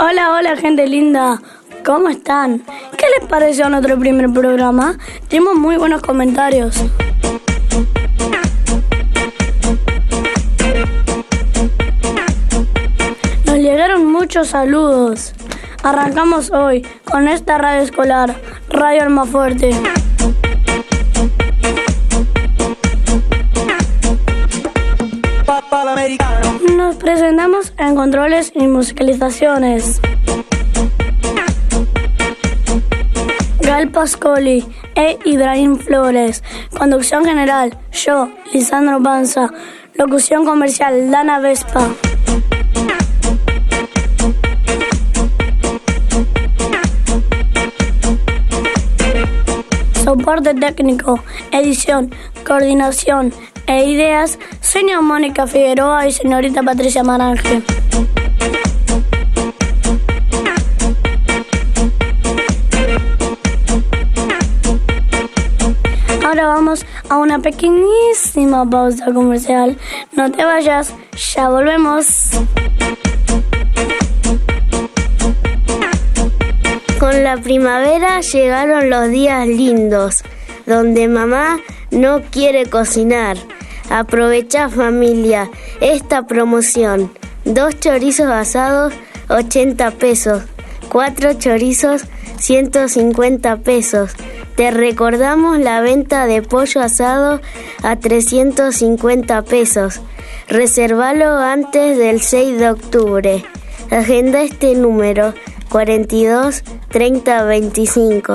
Hola, hola gente linda, ¿cómo están? ¿Qué les pareció nuestro primer programa? Tuvimos muy buenos comentarios. Nos llegaron muchos saludos. Arrancamos hoy con esta radio escolar, Radio Almafuerte. Nos presentamos en controles y musicalizaciones. Gal Pascoli e Ibrahim Flores. Conducción general, yo, Lisandro Panza. Locución comercial, Dana Vespa. Soporte técnico, edición, coordinación e ideas, señor Mónica Figueroa y señorita Patricia Maranje. Ahora vamos a una pequeñísima pausa comercial. No te vayas, ya volvemos. Con la primavera llegaron los días lindos, donde mamá no quiere cocinar. Aprovecha familia esta promoción. Dos chorizos asados, 80 pesos. Cuatro chorizos, 150 pesos. Te recordamos la venta de pollo asado a 350 pesos. Reservalo antes del 6 de octubre. Agenda este número 42 30 25.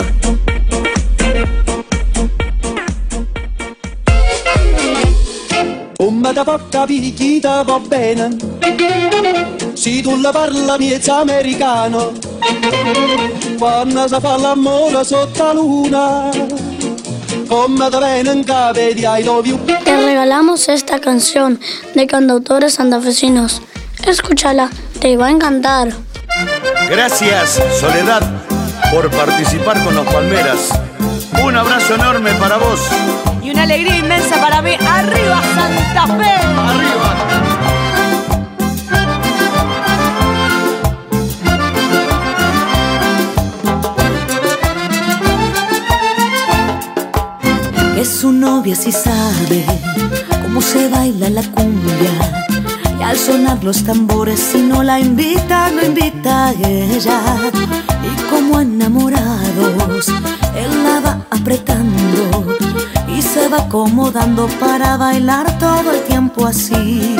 Come da porca picchita va bene Se tu la parla miezza americano Quando si fa l'amore sotto la luna Come da ven en cabe di I love you Te regalamos esta canción de cantautores santafesinos. Escúchala, te va a encantar. Gracias, Soledad, por participar con los Palmeras. Un abrazo enorme para vos. Y una alegría inmensa para mí. ¡Arriba Santa Fe! Arriba. que su novia sí sabe cómo se baila la cumbia. Y al sonar los tambores, si no la invita, no invita a ella. Y como enamorados, él la va apretando y se va acomodando para bailar todo el tiempo así.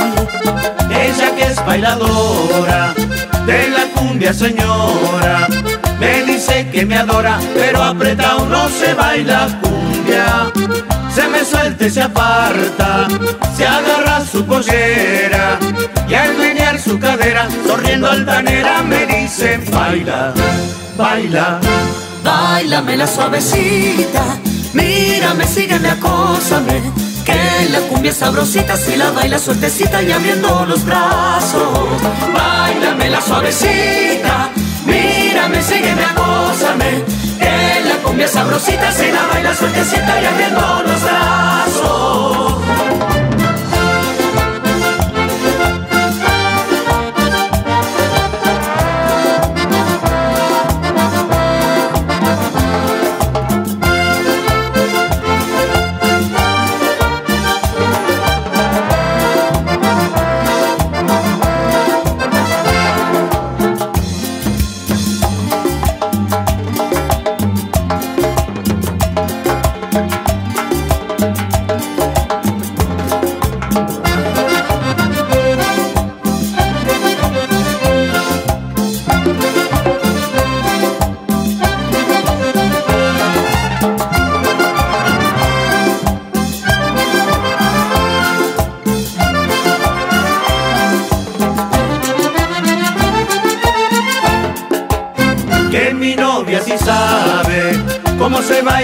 Ella que es bailadora de la cumbia señora Me dice que me adora, pero apretado no se baila cumbia Se me suelta y se aparta, se agarra su pollera Y al menear su cadera, sonriendo altanera me dice Baila, baila, Báilame la suavecita, mírame, sígueme, acósame. Que la cumbia sabrosita si la baila suertecita y abriendo los brazos. Báilame la suavecita, mírame, sígueme, acósame. Cumbia sabrosita si la baila suertecita y abriendo los brazos.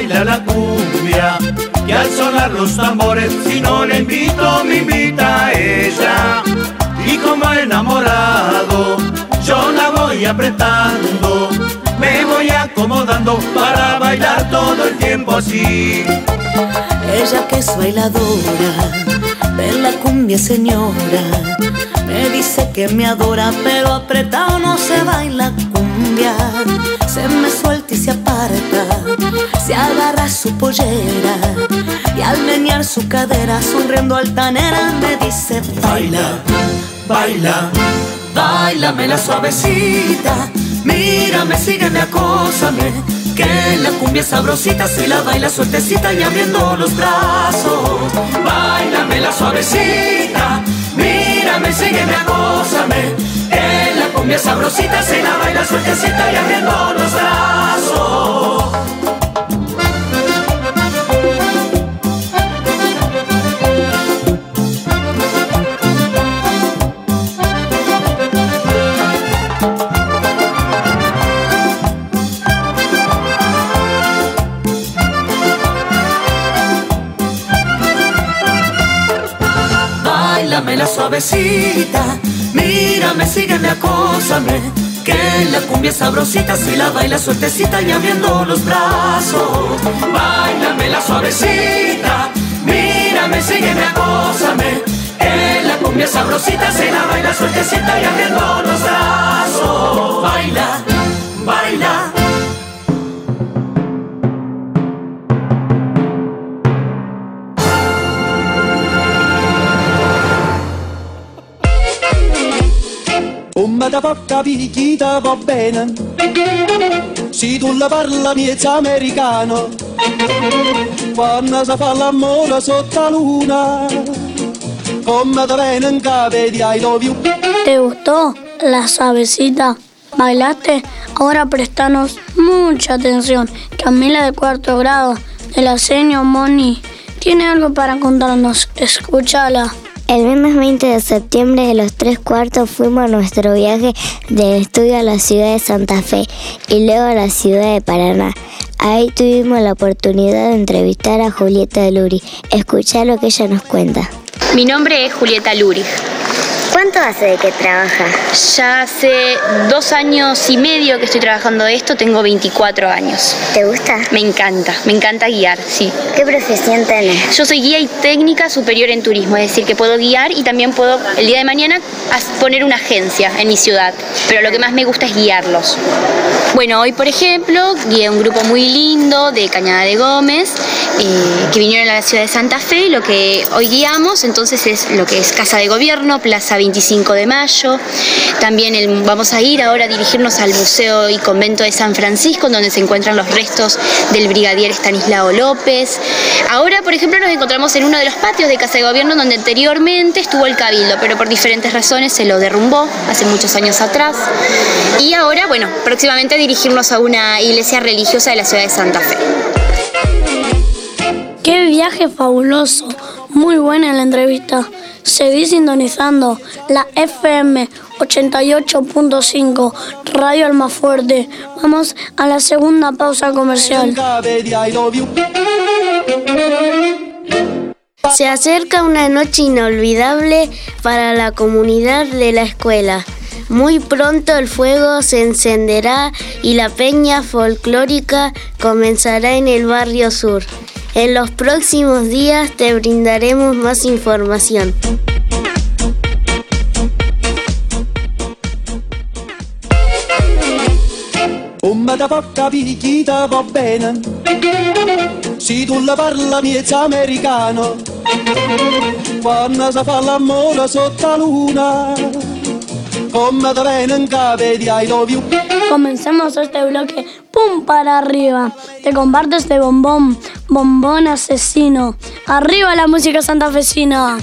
La cumbia. Que al sonar los tambores, si no le invito, me invita ella. Y como enamorado, yo la voy apretando nació para bailar todo el tiempo así. Ella que es bailadora de la cumbia señora, me dice que me adora, pero apretado no se baila cumbia. Se me suelta y se aparta, se agarra su pollera y al menear su cadera, sonriendo altanera, me dice baila, baila, bailame la suavecita, mírame, sígueme, acósame que la cumbia sabrosita si la baila suertecita y abriendo los brazos. Bailame la suavecita, mírame, sígueme, acósame. Que la cumbia sabrosita si la baila suertecita y abriendo los brazos. Suavecita, mírame, sígueme, acósame. Que la cumbia sabrosita si la baila suertecita y abriendo los brazos. Bailame la suavecita, mírame, sígueme, acósame. Que la cumbia sabrosita si la baila suertecita y abriendo los brazos. Baila, baila. Capire chi te va bene Se tu la parla miezza americano Quando si fa l'amore sotto la luna Come te viene che vedi I love you ¿Te gustó la suavecita? ¿Bailaste? Ahora prestanos mucha atención. Camila de cuarto grado de la señor Moni tiene algo para contarnos. Escúchala. El viernes 20 de septiembre de los tres cuartos fuimos a nuestro viaje de estudio a la ciudad de Santa Fe y luego a la ciudad de Paraná. Ahí tuvimos la oportunidad de entrevistar a Julieta Luri. Escuchá lo que ella nos cuenta. Mi nombre es Julieta Lurig. ¿Cuánto hace de que trabaja? Ya hace dos años y medio que estoy trabajando de esto, tengo 24 años. ¿Te gusta? Me encanta, me encanta guiar, sí. ¿Qué profesión tenés? Yo soy guía y técnica superior en turismo, es decir, que puedo guiar y también puedo el día de mañana poner una agencia en mi ciudad, pero lo que más me gusta es guiarlos. Bueno, hoy por ejemplo guié un grupo muy lindo de Cañada de Gómez eh, que vinieron a la ciudad de Santa Fe. Lo que hoy guiamos entonces es lo que es Casa de Gobierno, Plaza 25 de Mayo. También vamos a ir ahora a dirigirnos al Museo y Convento de San Francisco, donde se encuentran los restos del brigadier Estanislao López. Ahora, por ejemplo, nos encontramos en uno de los patios de Casa de Gobierno, donde anteriormente estuvo el Cabildo, pero por diferentes razones se lo derrumbó hace muchos años atrás. Y ahora, bueno, próximamente dirigirnos a una iglesia religiosa de la ciudad de Santa Fe. ¡Qué viaje fabuloso! Muy buena la entrevista. Seguí sintonizando la FM 88.5 Radio Almafuerte. Vamos a la segunda pausa comercial. Se acerca una noche inolvidable para la comunidad de la escuela. Muy pronto el fuego se encenderá y la peña folclórica comenzará en el barrio sur. En los próximos días te brindaremos más información. Come da chi te va bene. Se tu la parla miezza americano. Quando si fa l'amore sotto la luna Comencemos este bloque. ¡Pum! Para arriba. Te comparto este bombón. Bombón asesino. Arriba la música santafesina.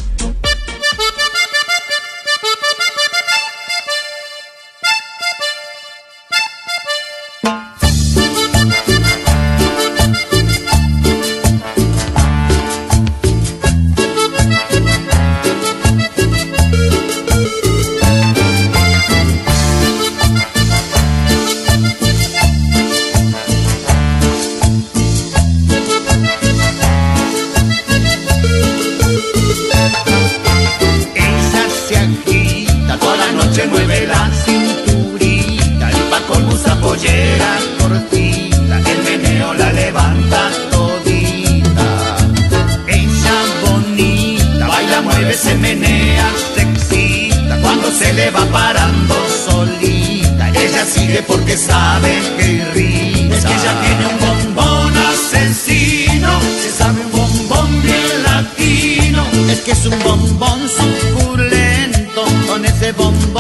Es que es un bombón suculento, con ese bombón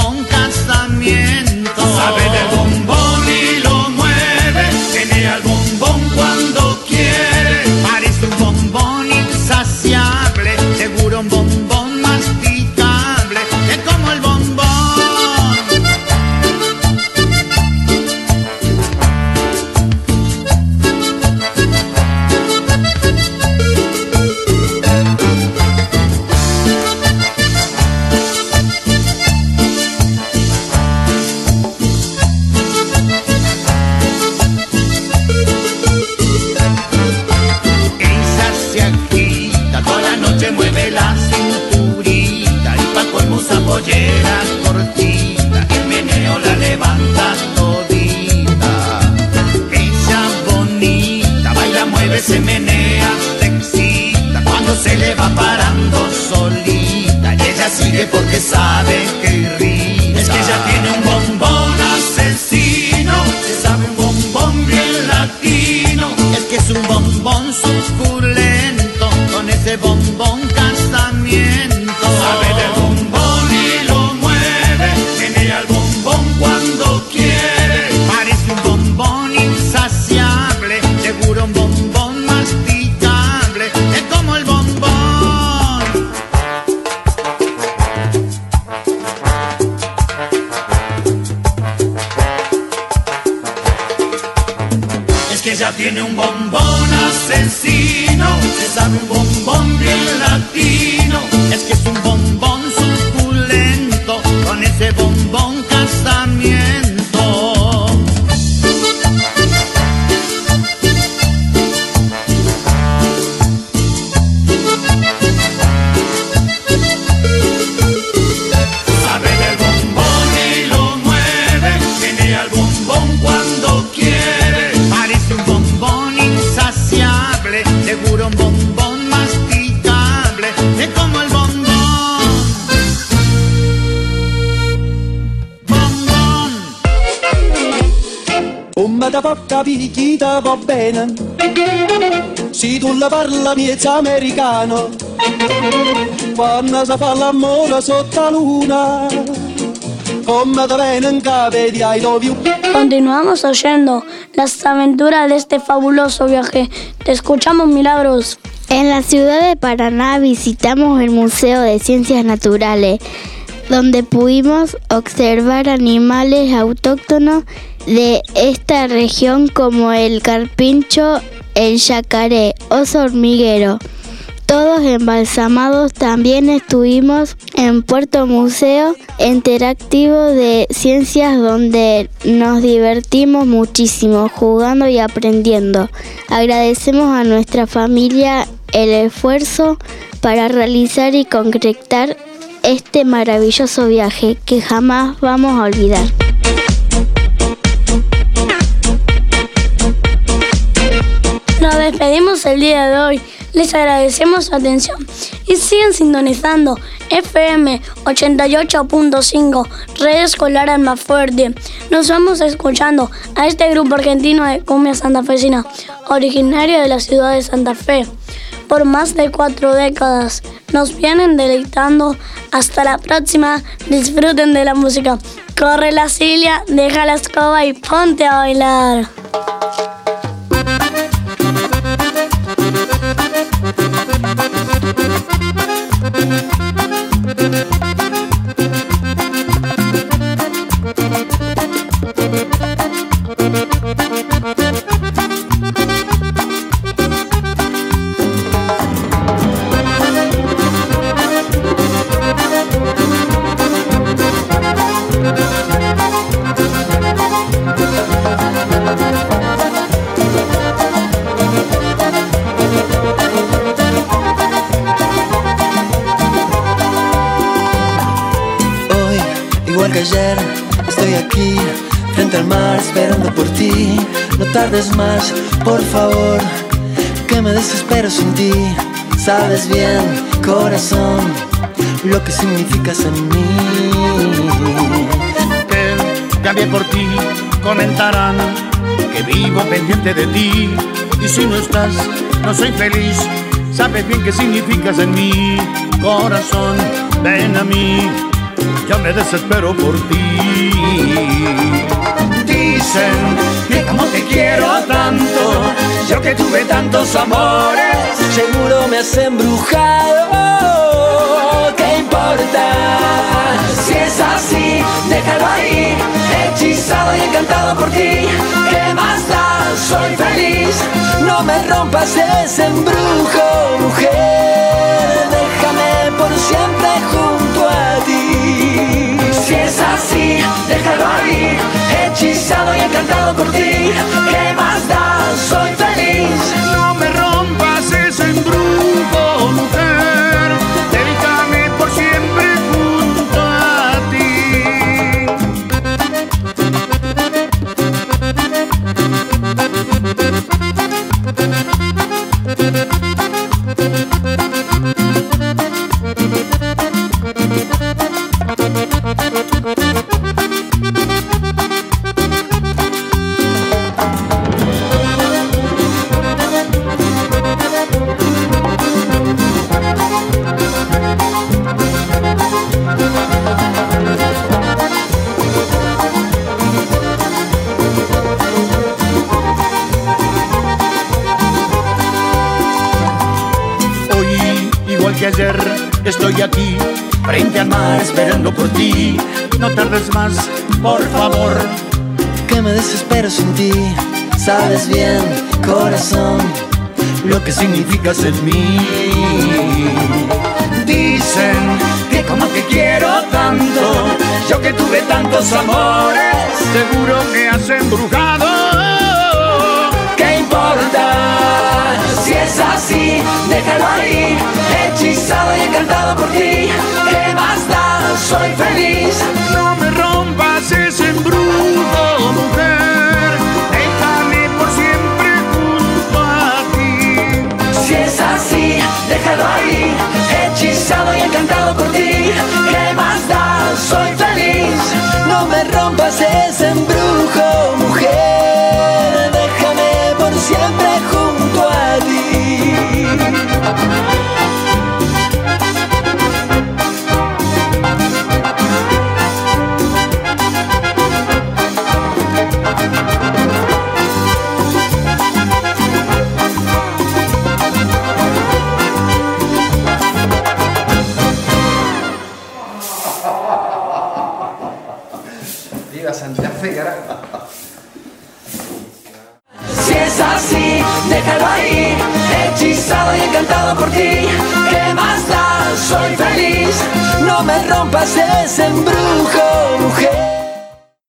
un da porta picchita va bene Se tu la parla miezza americano Quando si fa l'amore sotto la luna Come da bene in capo di I love you Continuamos oyendo las aventuras de este fabuloso viaje. Te escuchamos, Milagros. En la ciudad de Paraná visitamos el Museo de Ciencias Naturales, donde pudimos observar animales autóctonos de esta región como el carpincho, el yacaré, oso hormiguero. Todos embalsamados también estuvimos en Puerto Museo Interactivo de Ciencias donde nos divertimos muchísimo jugando y aprendiendo. Agradecemos a nuestra familia el esfuerzo para realizar y concretar este maravilloso viaje que jamás vamos a olvidar. Despedimos el día de hoy. Les agradecemos su atención y siguen sintonizando FM 88.5 Red Escolar Alma Fuerte. Nos vamos escuchando a este grupo argentino de cumbia santafesina, originario de la ciudad de Santa Fe. Por más de cuatro décadas nos vienen deleitando. Hasta la próxima. Disfruten de la música. Corre la Cilia, deja la escoba y ponte a bailar. No tardes más, por favor, que me desespero sin ti. Sabes bien, corazón, lo que significas en mí. Que cambié por ti comentarán que vivo pendiente de ti. Y si no estás, no soy feliz. Sabes bien qué significas en mi corazón. Ven a mí, ya me desespero por ti. Dicen que te quiero tanto, yo que tuve tantos amores, Seguro me has embrujado. ¿Qué importa? Si es así, déjalo ahí, hechizado y encantado por ti. ¿Qué más da? Soy feliz. No me rompas ese embrujo, mujer. Déjame por siempre junto a ti. Si es así, déjalo ahí, hechizado y encantado por ti. ¿Qué más da? Soy que ayer, estoy aquí, frente al mar, esperando por ti. No tardes más, por favor. Que me desespero sin ti. Sabes bien, corazón, lo que significas en mí. Dicen que como te quiero tanto, yo que tuve tantos amores, seguro me has embrujado. ¿Qué importa? No me rompas ese embrujo,